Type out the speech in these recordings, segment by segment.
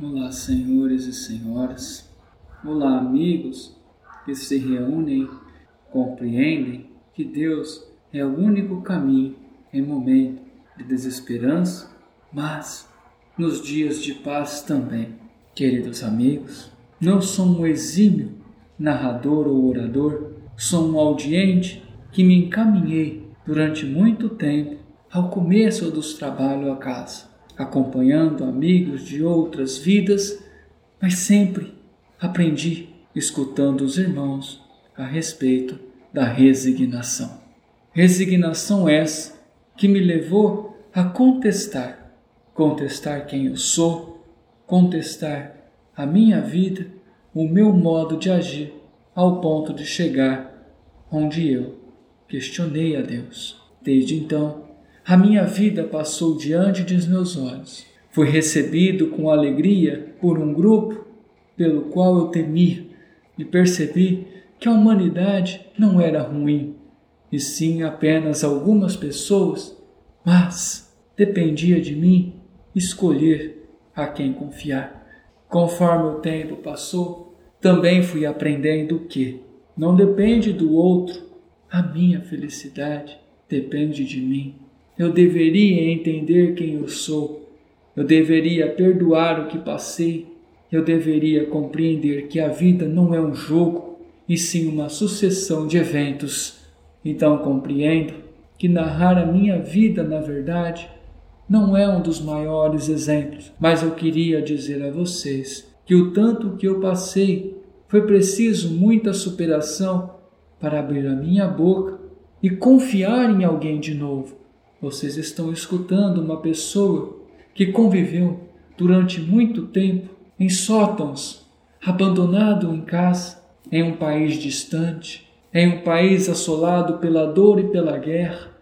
Olá, senhores e senhoras. Olá, amigos que se reúnem, compreendem que Deus é o único caminho em momento de desesperança, mas nos dias de paz também. Queridos amigos, não sou um exímio narrador ou orador, sou um audiente que me encaminhei durante muito tempo ao começo dos trabalhos a casa acompanhando amigos de outras vidas, mas sempre aprendi escutando os irmãos a respeito da resignação. Resignação essa que me levou a contestar, contestar quem eu sou, contestar a minha vida, o meu modo de agir, ao ponto de chegar onde eu questionei a Deus. Desde então, a minha vida passou diante dos meus olhos. Fui recebido com alegria por um grupo pelo qual eu temia e percebi que a humanidade não era ruim, e sim apenas algumas pessoas, mas dependia de mim escolher a quem confiar. Conforme o tempo passou, também fui aprendendo que não depende do outro, a minha felicidade depende de mim. Eu deveria entender quem eu sou. Eu deveria perdoar o que passei. Eu deveria compreender que a vida não é um jogo, e sim uma sucessão de eventos. Então compreendo que narrar a minha vida, na verdade, não é um dos maiores exemplos, mas eu queria dizer a vocês que o tanto que eu passei foi preciso muita superação para abrir a minha boca e confiar em alguém de novo vocês estão escutando uma pessoa que conviveu durante muito tempo em sótãos, abandonado em casa, em um país distante, em um país assolado pela dor e pela guerra.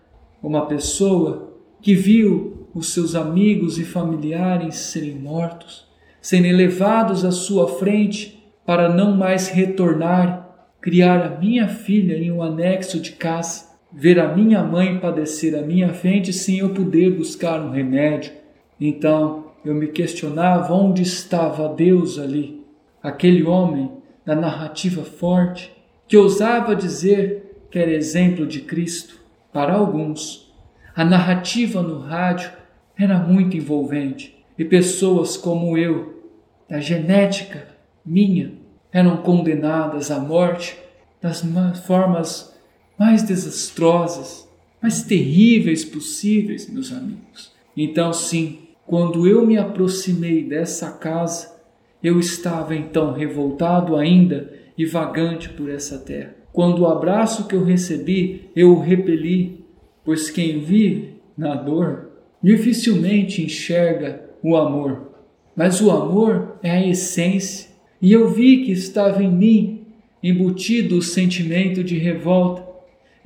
Uma pessoa que viu os seus amigos e familiares serem mortos, serem levados à sua frente para não mais retornar, criar a minha filha em um anexo de casa ver a minha mãe padecer à minha frente sem eu poder buscar um remédio. Então eu me questionava onde estava Deus ali, aquele homem da narrativa forte que ousava dizer que era exemplo de Cristo. Para alguns, a narrativa no rádio era muito envolvente e pessoas como eu, da genética minha, eram condenadas à morte das formas mais desastrosas, mais terríveis possíveis, meus amigos. Então, sim, quando eu me aproximei dessa casa, eu estava então revoltado ainda e vagante por essa terra. Quando o abraço que eu recebi, eu o repeli, pois quem vive na dor dificilmente enxerga o amor. Mas o amor é a essência, e eu vi que estava em mim embutido o sentimento de revolta,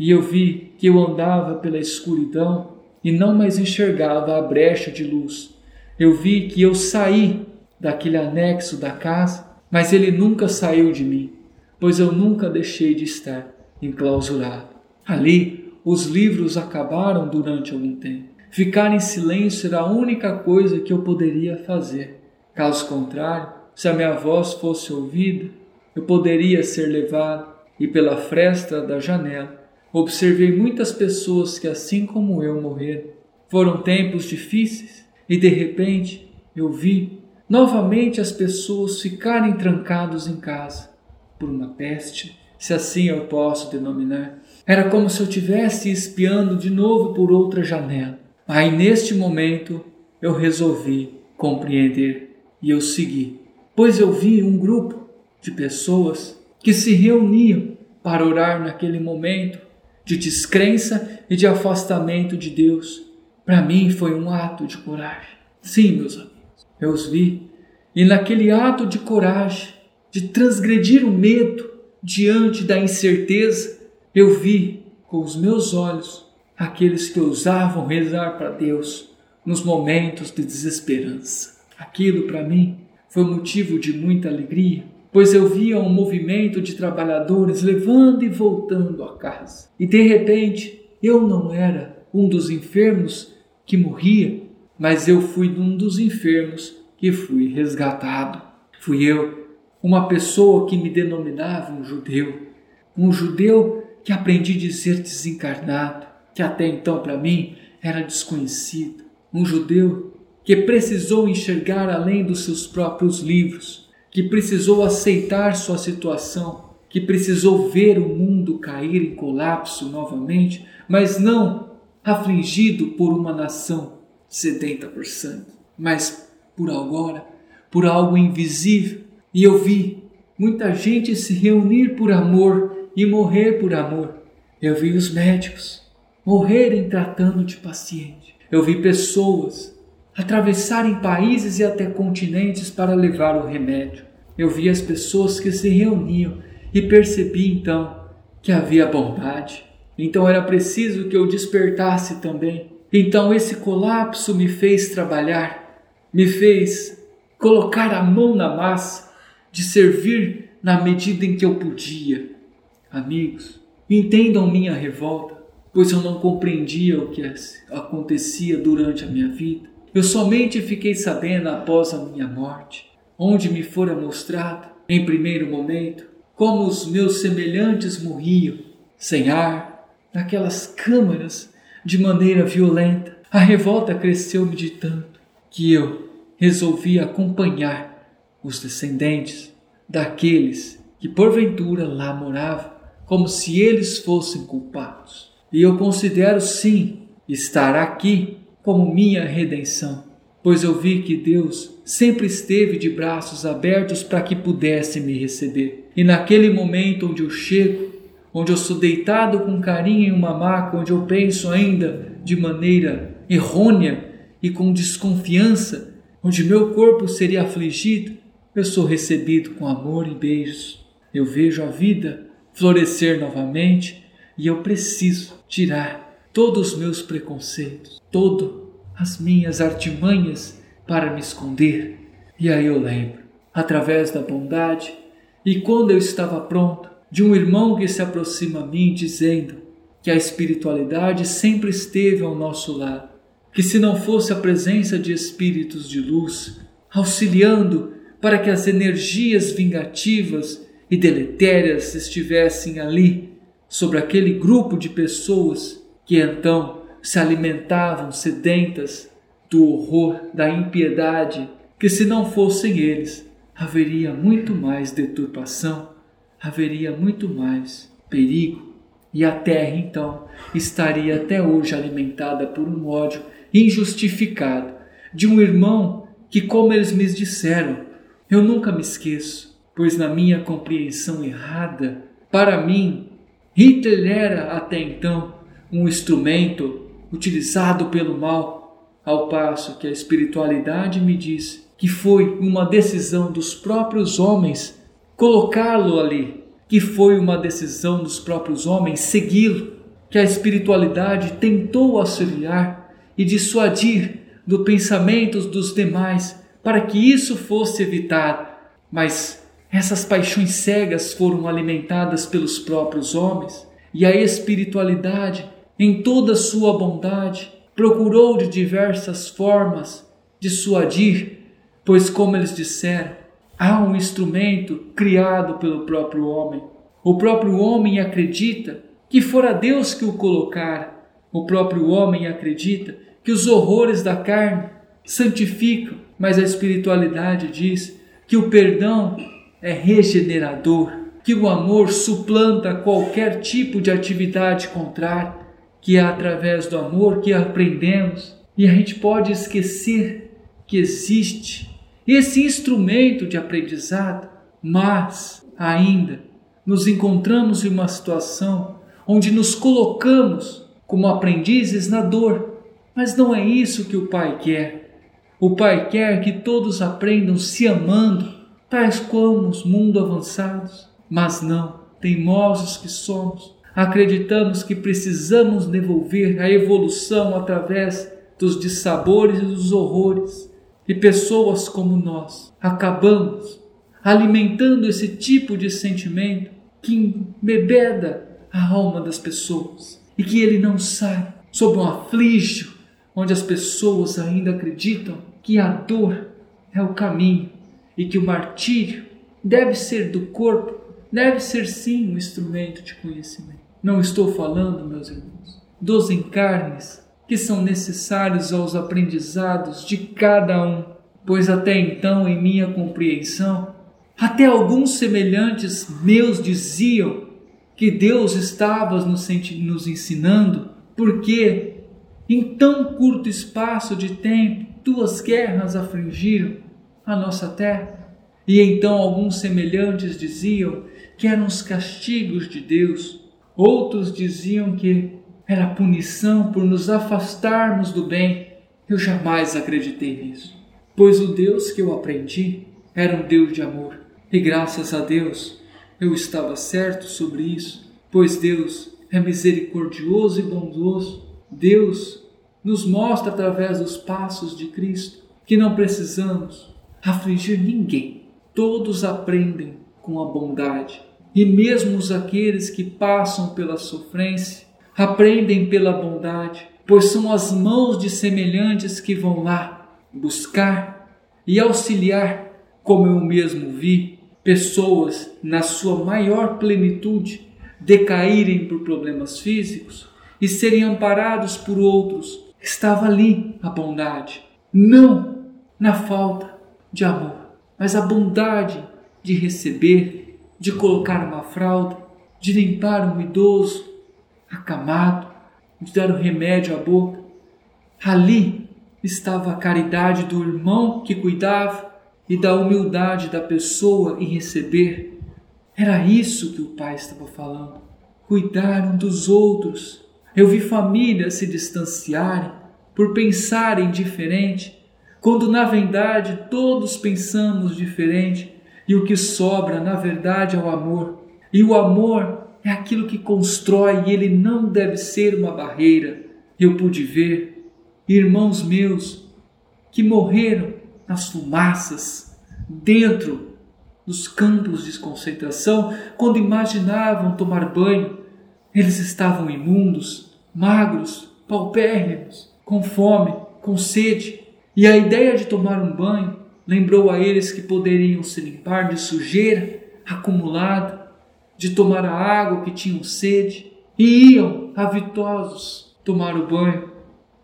e eu vi que eu andava pela escuridão e não mais enxergava a brecha de luz. Eu vi que eu saí daquele anexo da casa, mas ele nunca saiu de mim, pois eu nunca deixei de estar enclausurado. Ali, os livros acabaram durante algum tempo. Ficar em silêncio era a única coisa que eu poderia fazer. Caso contrário, se a minha voz fosse ouvida, eu poderia ser levado e pela fresta da janela Observei muitas pessoas que, assim como eu, morreram. Foram tempos difíceis e, de repente, eu vi novamente as pessoas ficarem trancados em casa por uma peste, se assim eu posso denominar. Era como se eu tivesse espiando de novo por outra janela. Aí, neste momento, eu resolvi compreender e eu segui, pois eu vi um grupo de pessoas que se reuniam para orar naquele momento de descrença e de afastamento de Deus, para mim foi um ato de coragem. Sim, meus amigos, eu os vi, e naquele ato de coragem, de transgredir o medo diante da incerteza, eu vi com os meus olhos aqueles que ousavam rezar para Deus nos momentos de desesperança. Aquilo para mim foi motivo de muita alegria, pois eu via um movimento de trabalhadores levando e voltando a casa. E de repente, eu não era um dos enfermos que morria, mas eu fui um dos enfermos que fui resgatado. Fui eu, uma pessoa que me denominava um judeu, um judeu que aprendi a dizer desencarnado, que até então para mim era desconhecido, um judeu que precisou enxergar além dos seus próprios livros, que precisou aceitar sua situação, que precisou ver o mundo cair em colapso novamente, mas não afligido por uma nação sedenta por sangue, mas por agora, por algo invisível. E eu vi muita gente se reunir por amor e morrer por amor. Eu vi os médicos morrerem tratando de paciente. Eu vi pessoas atravessarem países e até continentes para levar o remédio. Eu vi as pessoas que se reuniam e percebi então que havia bondade. Então era preciso que eu despertasse também. Então esse colapso me fez trabalhar, me fez colocar a mão na massa, de servir na medida em que eu podia. Amigos, entendam minha revolta, pois eu não compreendia o que acontecia durante a minha vida. Eu somente fiquei sabendo após a minha morte, onde me fora mostrado, em primeiro momento, como os meus semelhantes morriam, sem ar, naquelas câmaras, de maneira violenta. A revolta cresceu-me de tanto que eu resolvi acompanhar os descendentes daqueles que porventura lá moravam, como se eles fossem culpados. E eu considero sim estar aqui como minha redenção, pois eu vi que Deus sempre esteve de braços abertos para que pudesse me receber. E naquele momento onde eu chego, onde eu sou deitado com carinho em uma maca, onde eu penso ainda de maneira errônea e com desconfiança, onde meu corpo seria afligido, eu sou recebido com amor e beijos. Eu vejo a vida florescer novamente e eu preciso tirar todos os meus preconceitos, todas as minhas artimanhas para me esconder. E aí eu lembro, através da bondade, e quando eu estava pronto, de um irmão que se aproxima a mim dizendo que a espiritualidade sempre esteve ao nosso lado, que se não fosse a presença de espíritos de luz auxiliando para que as energias vingativas e deletérias estivessem ali sobre aquele grupo de pessoas que então se alimentavam sedentas do horror da impiedade, que se não fossem eles, haveria muito mais deturpação haveria muito mais perigo. E a terra então estaria até hoje alimentada por um ódio injustificado de um irmão que, como eles me disseram, eu nunca me esqueço, pois na minha compreensão errada, para mim, Hitler era até então um instrumento utilizado pelo mal, ao passo que a espiritualidade me diz que foi uma decisão dos próprios homens colocá-lo ali, que foi uma decisão dos próprios homens segui-lo, que a espiritualidade tentou auxiliar e dissuadir do pensamentos dos demais para que isso fosse evitado, mas essas paixões cegas foram alimentadas pelos próprios homens e a espiritualidade, em toda sua bondade, procurou de diversas formas dissuadir, pois, como eles disseram, há um instrumento criado pelo próprio homem. O próprio homem acredita que fora Deus que o colocara. O próprio homem acredita que os horrores da carne santificam, mas a espiritualidade diz que o perdão é regenerador, que o amor suplanta qualquer tipo de atividade contrária, que é através do amor que aprendemos e a gente pode esquecer que existe esse instrumento de aprendizado, mas ainda nos encontramos em uma situação onde nos colocamos como aprendizes na dor. Mas não é isso que o Pai quer. O Pai quer que todos aprendam se amando, tais como os mundo avançados. Mas não, teimosos que somos, acreditamos que precisamos devolver a evolução através dos dissabores e dos horrores e pessoas como nós acabamos alimentando esse tipo de sentimento que embebeda a alma das pessoas e que ele não sai sob um aflijo onde as pessoas ainda acreditam que a dor é o caminho e que o martírio deve ser do corpo, deve ser sim um instrumento de conhecimento. Não estou falando, meus irmãos, dos encarnes que são necessários aos aprendizados de cada um, pois até então, em minha compreensão, até alguns semelhantes meus diziam que Deus estava nos, ensinando, porque em tão curto espaço de tempo duas guerras afligiram a nossa terra. E então alguns semelhantes diziam que eram os castigos de Deus, outros diziam que era punição por nos afastarmos do bem. Eu jamais acreditei nisso, pois o Deus que eu aprendi era um Deus de amor. E graças a Deus eu estava certo sobre isso, pois Deus é misericordioso e bondoso. Deus nos mostra através dos passos de Cristo que não precisamos afligir ninguém. Todos aprendem com a bondade. E mesmo os aqueles que passam pela sofrência aprendem pela bondade, pois são as mãos de semelhantes que vão lá buscar e auxiliar, como eu mesmo vi, pessoas na sua maior plenitude decaírem por problemas físicos e serem amparados por outros. Estava ali a bondade, não na falta de amor, mas a bondade de receber, de colocar uma fralda, de limpar um idoso acamado, de dar o remédio à boca. Ali estava a caridade do irmão que cuidava e da humildade da pessoa em receber. Era isso que o pai estava falando. Cuidar um dos outros. Eu vi famílias se distanciarem por pensarem diferente, quando na verdade todos pensamos diferente e o que sobra na verdade é o amor. E o amor é aquilo que constrói e ele não deve ser uma barreira. Eu pude ver irmãos meus que morreram nas fumaças dentro dos campos de concentração quando imaginavam tomar banho. Eles estavam imundos, magros, paupérrimos, com fome, com sede, e a ideia de tomar um banho lembrou a eles que poderiam se limpar de sujeira acumulada, de tomar a água que tinham sede, e iam avitosos tomar o banho.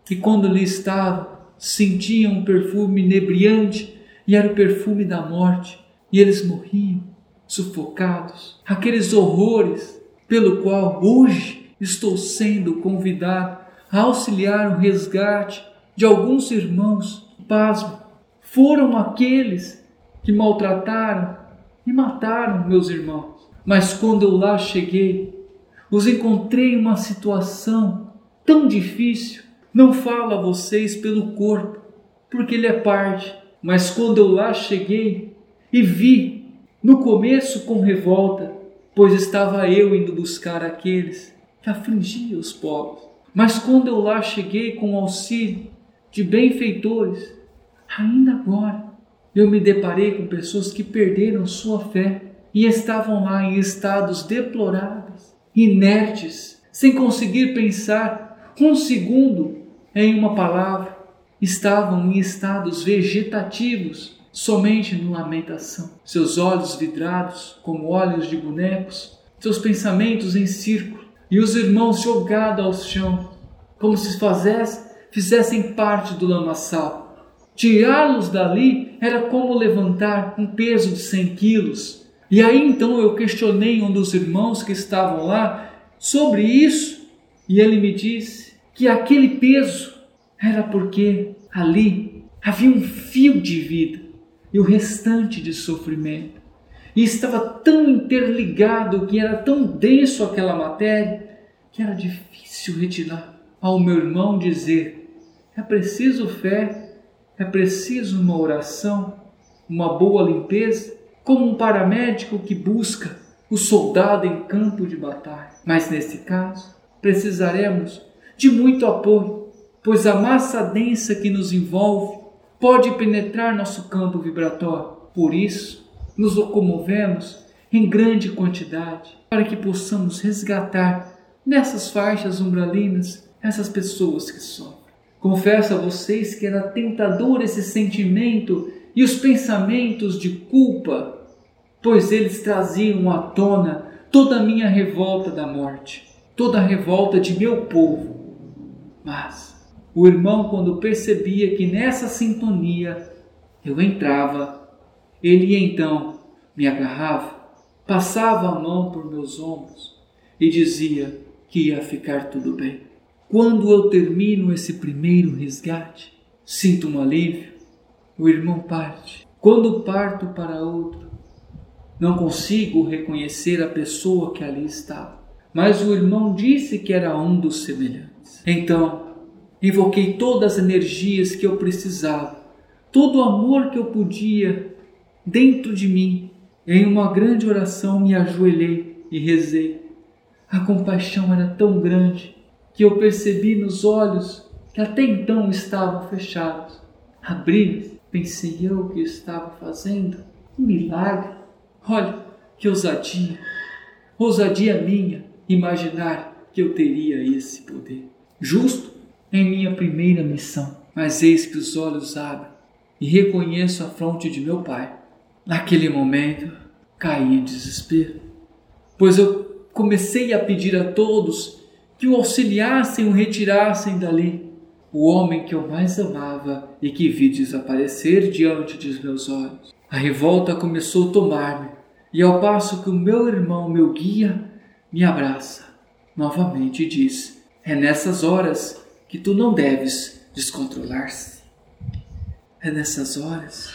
E quando ali estavam, sentiam um perfume inebriante, e era o perfume da morte, e eles morriam, sufocados. Aqueles horrores pelo qual hoje estou sendo convidado a auxiliar o resgate de alguns irmãos, pasmo, foram aqueles que maltrataram e mataram meus irmãos. Mas quando eu lá cheguei, os encontrei em uma situação tão difícil. Não falo a vocês pelo corpo, porque ele é parte. Mas quando eu lá cheguei e vi, no começo com revolta, pois estava eu indo buscar aqueles que afligiam os pobres. Mas quando eu lá cheguei com auxílio de benfeitores, ainda agora eu me deparei com pessoas que perderam sua fé e estavam lá em estados deploráveis, inertes, sem conseguir pensar um segundo em uma palavra. Estavam em estados vegetativos, somente no lamentação. Seus olhos vidrados como olhos de bonecos, seus pensamentos em círculo e os irmãos jogados ao chão, como se fizessem parte do lamaçal. Tirá-los dali era como levantar um peso de 100 quilos e aí então eu questionei um dos irmãos que estavam lá sobre isso, e ele me disse que aquele peso era porque ali havia um fio de vida e o restante de sofrimento. E estava tão interligado, que era tão denso aquela matéria, que era difícil retirar. Ao meu irmão dizer: é preciso fé, é preciso uma oração, uma boa limpeza como um paramédico que busca o soldado em campo de batalha. Mas nesse caso, precisaremos de muito apoio, pois a massa densa que nos envolve pode penetrar nosso campo vibratório. Por isso, nos locomovemos em grande quantidade para que possamos resgatar nessas faixas umbralinas essas pessoas que sofrem. Confesso a vocês que era tentador esse sentimento e os pensamentos de culpa, pois eles traziam à tona toda a minha revolta da morte, toda a revolta de meu povo. Mas o irmão, quando percebia que nessa sintonia eu entrava, ele então me agarrava, passava a mão por meus ombros e dizia que ia ficar tudo bem. Quando eu termino esse primeiro resgate, sinto um alívio. O irmão parte. Quando parto para outro, não consigo reconhecer a pessoa que ali estava. Mas o irmão disse que era um dos semelhantes. Então, invoquei todas as energias que eu precisava, todo o amor que eu podia dentro de mim. Em uma grande oração me ajoelhei e rezei. A compaixão era tão grande que eu percebi nos olhos que até então estavam fechados. Abri, pensei eu que estava fazendo um milagre. Olha que ousadia, ousadia minha imaginar que eu teria esse poder. Justo em minha primeira missão, mas eis que os olhos abrem e reconheço a fronte de meu pai. Naquele momento, caí em desespero, pois eu comecei a pedir a todos que o auxiliassem o retirassem dali. O homem que eu mais amava e que vi desaparecer diante de meus olhos. A revolta começou a tomar-me, e ao passo que o meu irmão, meu guia, me abraça, novamente diz: É nessas horas que tu não deves descontrolar-se. É nessas horas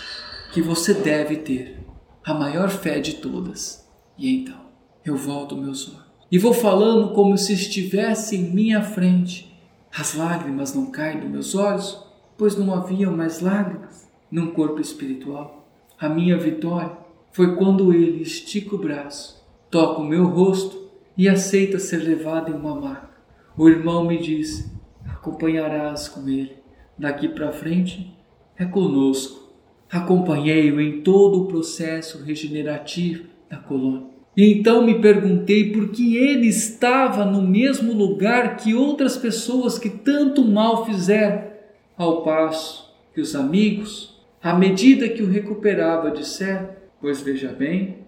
que você deve ter a maior fé de todas. E então eu volto meus olhos e vou falando como se estivesse em minha frente. As lágrimas não caem dos meus olhos, pois não haviam mais lágrimas num corpo espiritual. A minha vitória foi quando ele estica o braço, toca o meu rosto e aceita ser levado em uma maca. O irmão me diz: acompanharás com ele. Daqui para frente é conosco. Acompanhei-o em todo o processo regenerativo da colônia. Então me perguntei por que ele estava no mesmo lugar que outras pessoas que tanto mal fizeram, ao passo que os amigos, à medida que o recuperava, disseram: Pois veja bem,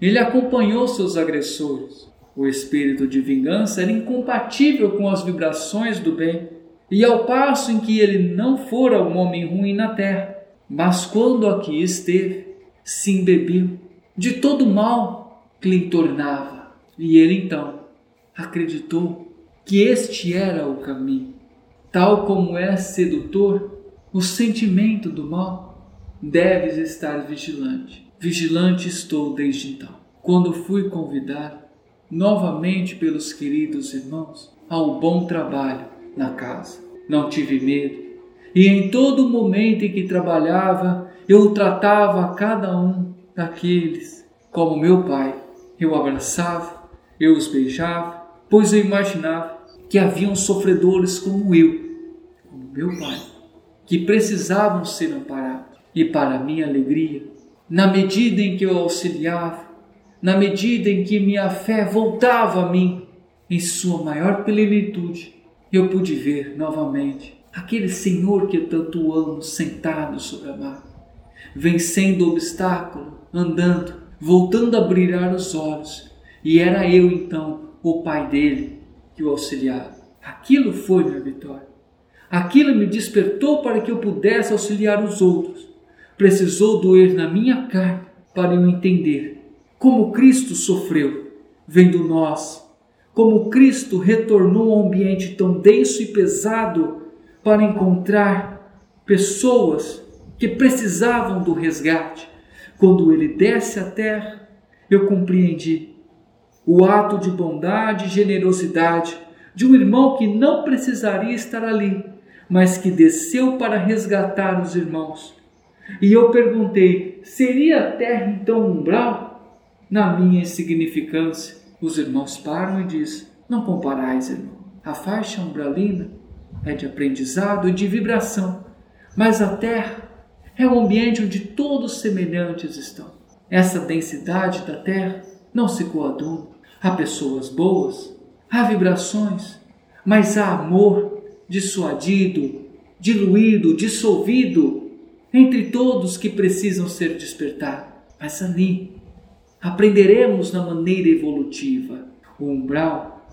ele acompanhou seus agressores. O espírito de vingança era incompatível com as vibrações do bem, e ao passo em que ele não fora um homem ruim na terra, mas quando aqui esteve, se embebiu de todo mal que lhe tornava. E ele então acreditou que este era o caminho. Tal como é sedutor o sentimento do mal, deves estar vigilante. Vigilante estou desde então. Quando fui convidado novamente pelos queridos irmãos ao bom trabalho na casa, não tive medo. E em todo momento em que trabalhava, eu tratava cada um daqueles como meu pai eu abraçava, eu os beijava, pois eu imaginava que haviam sofredores como eu, como meu pai, que precisavam ser amparados. E para minha alegria, na medida em que eu auxiliava, na medida em que minha fé voltava a mim em sua maior plenitude, eu pude ver novamente aquele Senhor que eu tanto amo sentado sobre a maca, vencendo o obstáculo, andando, voltando a brilhar os olhos, e era eu então o pai dele que o auxiliava. Aquilo foi minha vitória. Aquilo me despertou para que eu pudesse auxiliar os outros. Precisou doer na minha carne para eu entender como Cristo sofreu, vendo nós, como Cristo retornou a um ambiente tão denso e pesado para encontrar pessoas que precisavam do resgate quando ele desce à terra, eu compreendi o ato de bondade e generosidade de um irmão que não precisaria estar ali, mas que desceu para resgatar os irmãos. E eu perguntei: seria a terra então umbral? Na minha insignificância, os irmãos param e dizem: Não comparais, irmão. A faixa umbralina é de aprendizado e de vibração, mas a terra é um ambiente onde todos semelhantes estão. Essa densidade da Terra não se coaduna. Há pessoas boas, há vibrações, mas há amor dissuadido, diluído, dissolvido entre todos que precisam ser despertados. Mas ali aprenderemos na maneira evolutiva o umbral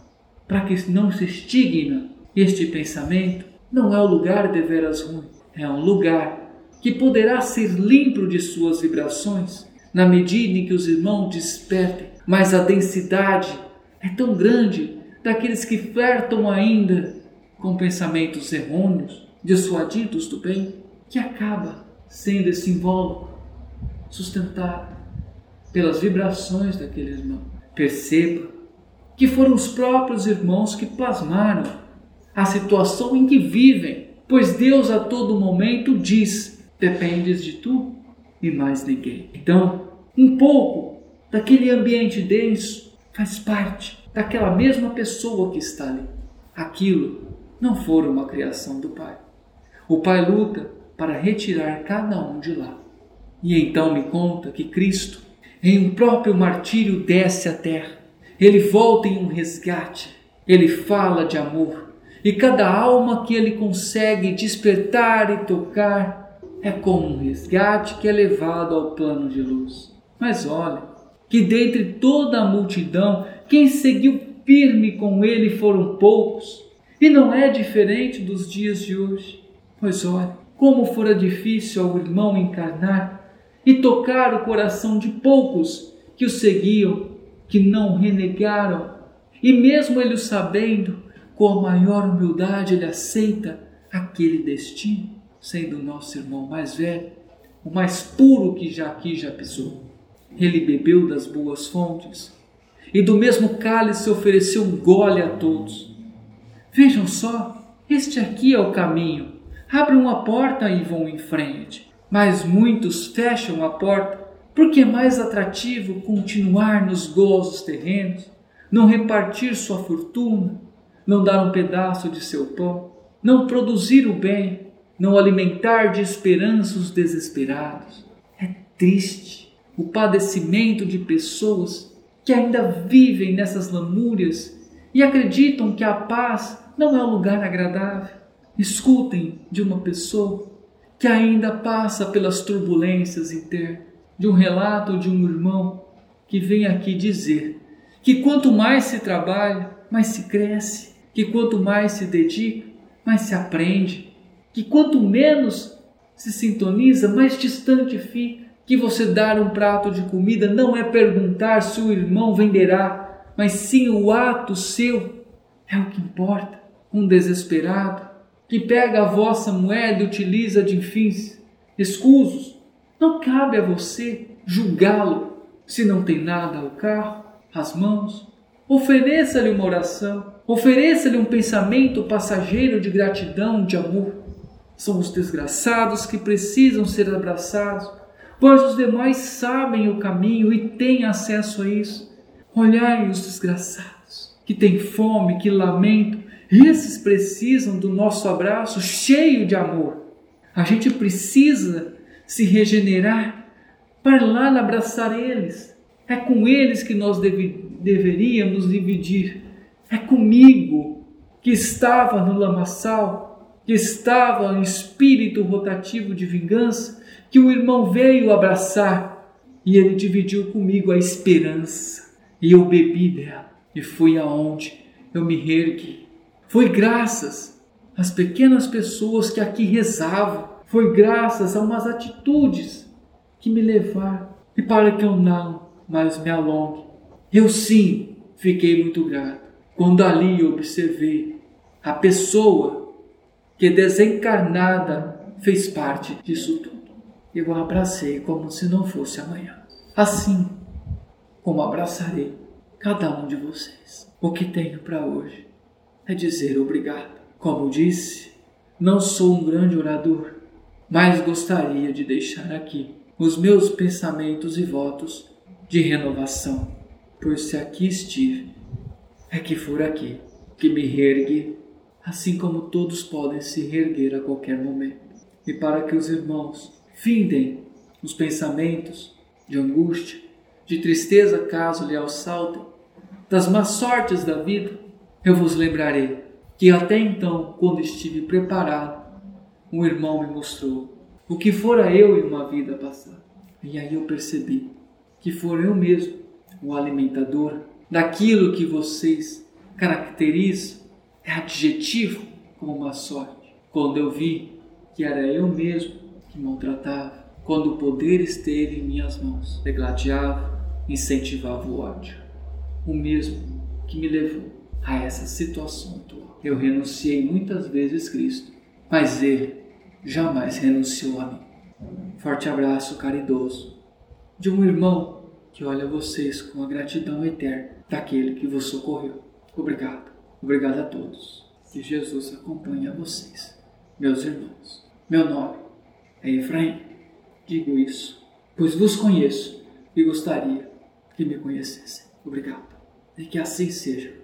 para que não se estigma este pensamento não é o lugar de veras ruim, é um lugar que poderá ser limpo de suas vibrações na medida em que os irmãos despertem, mas a densidade é tão grande daqueles que flertam ainda com pensamentos errôneos, dissuadidos do bem, que acaba sendo esse invólucro sustentado pelas vibrações daquele irmão. Perceba que foram os próprios irmãos que plasmaram a situação em que vivem, pois Deus a todo momento diz: dependes de tu e mais ninguém. Então, um pouco daquele ambiente denso faz parte daquela mesma pessoa que está ali. Aquilo não for uma criação do Pai. O Pai luta para retirar cada um de lá. E então me conta que Cristo, em um próprio martírio, desce à terra. Ele volta em um resgate. Ele fala de amor. E cada alma que ele consegue despertar e tocar é como um resgate que é levado ao plano de luz. Mas olha, que dentre toda a multidão, quem seguiu firme com ele foram poucos. E não é diferente dos dias de hoje. Pois olha, como fora difícil ao irmão encarnar e tocar o coração de poucos que o seguiam, que não renegaram, e mesmo ele o sabendo, com a maior humildade ele aceita aquele destino, sendo o nosso irmão mais velho, o mais puro que já aqui já pisou. Ele bebeu das boas fontes e do mesmo cálice ofereceu um gole a todos. Vejam só, este aqui é o caminho. Abram a porta e vão em frente. Mas muitos fecham a porta porque é mais atrativo continuar nos gozos terrenos, não repartir sua fortuna, não dar um pedaço de seu pão, não produzir o bem, não alimentar de esperança os desesperados. É triste o padecimento de pessoas que ainda vivem nessas lamúrias e acreditam que a paz não é um lugar agradável. Escutem de uma pessoa que ainda passa pelas turbulências internas, de um relato de um irmão que vem aqui dizer que quanto mais se trabalha, mais se cresce, que quanto mais se dedica, mais se aprende, que quanto menos se sintoniza, mais distante fica que você dar um prato de comida não é perguntar se o irmão venderá, mas sim o ato seu é o que importa. Um desesperado que pega a vossa moeda e utiliza de fins escusos, não cabe a você julgá-lo se não tem nada ao carro, às mãos. Ofereça-lhe uma oração, ofereça-lhe um pensamento passageiro de gratidão, de amor. São os desgraçados que precisam ser abraçados pois os demais sabem o caminho e têm acesso a isso. Olhai os desgraçados, que têm fome, que lamentam, esses precisam do nosso abraço cheio de amor. A gente precisa se regenerar para lá abraçar eles. É com eles que nós deve, deveríamos dividir. É comigo que estava no lamaçal, que estava em espírito rotativo de vingança, que o irmão veio abraçar e ele dividiu comigo a esperança. E eu bebi dela e fui aonde eu me reergui. Foi graças às pequenas pessoas que aqui rezavam, foi graças a umas atitudes que me levaram e para que eu não mais me alongue. Eu sim fiquei muito grato quando ali observei a pessoa que desencarnada fez parte disso tudo eu o abracei como se não fosse amanhã. Assim como abraçarei cada um de vocês. O que tenho para hoje é dizer obrigado. Como disse, não sou um grande orador, mas gostaria de deixar aqui os meus pensamentos e votos de renovação, pois se aqui estive, é que for aqui que me reergue, assim como todos podem se reerguer a qualquer momento. E para que os irmãos Findem os pensamentos de angústia, de tristeza caso lhe assaltem, das más sortes da vida, eu vos lembrarei que até então, quando estive preparado, um irmão me mostrou o que fora eu em uma vida passada. E aí eu percebi que for eu mesmo o alimentador daquilo que vocês caracterizam, é adjetivo como uma sorte. Quando eu vi que era eu mesmo que maltratava, quando o poder esteve em minhas mãos, degladiava, incentivava o ódio. O mesmo que me levou a essa situação atual. Eu renunciei muitas vezes Cristo, mas Ele jamais renunciou a mim. Forte abraço caridoso de um irmão que olha vocês com a gratidão eterna daquele que vos socorreu. Obrigado. Obrigado a todos. Que Jesus acompanhe a vocês, meus irmãos. Meu nome é Efraim. Digo isso, pois vos conheço e gostaria que me conhecessem. Obrigado. E que assim seja